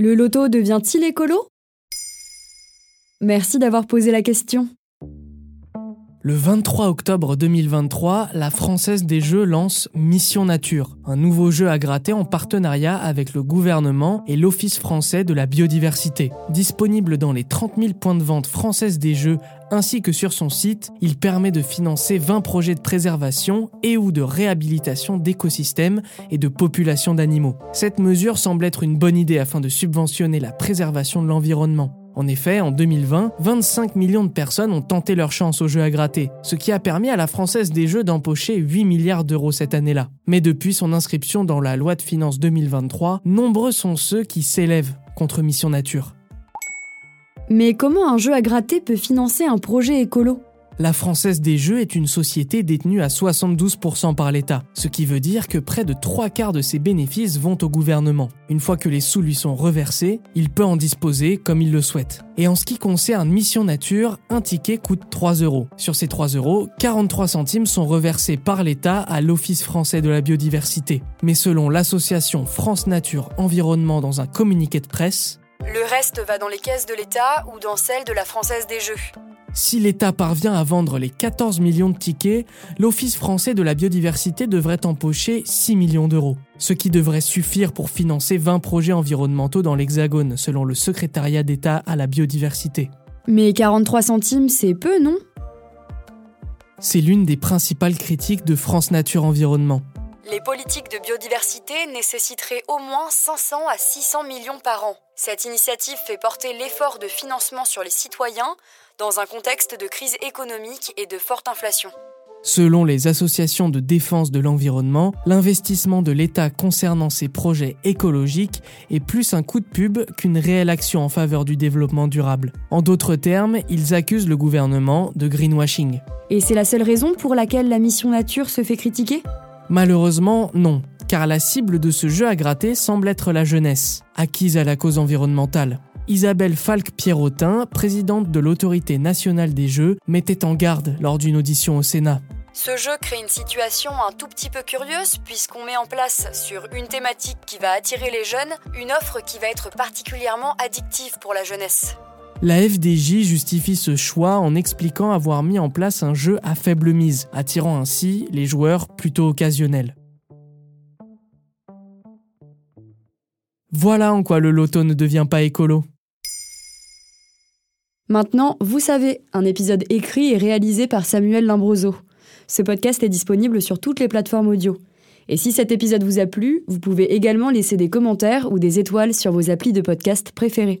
Le loto devient-il écolo? Merci d'avoir posé la question. Le 23 octobre 2023, la Française des Jeux lance Mission Nature, un nouveau jeu à gratter en partenariat avec le gouvernement et l'Office français de la biodiversité. Disponible dans les 30 000 points de vente françaises des Jeux ainsi que sur son site, il permet de financer 20 projets de préservation et ou de réhabilitation d'écosystèmes et de populations d'animaux. Cette mesure semble être une bonne idée afin de subventionner la préservation de l'environnement. En effet, en 2020, 25 millions de personnes ont tenté leur chance au jeu à gratter, ce qui a permis à la Française des Jeux d'empocher 8 milliards d'euros cette année-là. Mais depuis son inscription dans la loi de finances 2023, nombreux sont ceux qui s'élèvent contre Mission Nature. Mais comment un jeu à gratter peut financer un projet écolo? La Française des Jeux est une société détenue à 72% par l'État, ce qui veut dire que près de trois quarts de ses bénéfices vont au gouvernement. Une fois que les sous lui sont reversés, il peut en disposer comme il le souhaite. Et en ce qui concerne Mission Nature, un ticket coûte 3 euros. Sur ces 3 euros, 43 centimes sont reversés par l'État à l'Office français de la biodiversité. Mais selon l'association France Nature Environnement dans un communiqué de presse, le reste va dans les caisses de l'État ou dans celles de la Française des Jeux. Si l'État parvient à vendre les 14 millions de tickets, l'Office français de la biodiversité devrait empocher 6 millions d'euros, ce qui devrait suffire pour financer 20 projets environnementaux dans l'Hexagone, selon le secrétariat d'État à la biodiversité. Mais 43 centimes, c'est peu, non? C'est l'une des principales critiques de France Nature Environnement. Les politiques de biodiversité nécessiteraient au moins 500 à 600 millions par an. Cette initiative fait porter l'effort de financement sur les citoyens dans un contexte de crise économique et de forte inflation. Selon les associations de défense de l'environnement, l'investissement de l'État concernant ces projets écologiques est plus un coup de pub qu'une réelle action en faveur du développement durable. En d'autres termes, ils accusent le gouvernement de greenwashing. Et c'est la seule raison pour laquelle la mission nature se fait critiquer? Malheureusement, non, car la cible de ce jeu à gratter semble être la jeunesse, acquise à la cause environnementale. Isabelle Falk-Pierrotin, présidente de l'autorité nationale des Jeux, mettait en garde lors d'une audition au Sénat. Ce jeu crée une situation un tout petit peu curieuse puisqu'on met en place sur une thématique qui va attirer les jeunes une offre qui va être particulièrement addictive pour la jeunesse. La FDJ justifie ce choix en expliquant avoir mis en place un jeu à faible mise, attirant ainsi les joueurs plutôt occasionnels. Voilà en quoi le loto ne devient pas écolo. Maintenant, vous savez, un épisode écrit et réalisé par Samuel Limbroso. Ce podcast est disponible sur toutes les plateformes audio. Et si cet épisode vous a plu, vous pouvez également laisser des commentaires ou des étoiles sur vos applis de podcast préférés.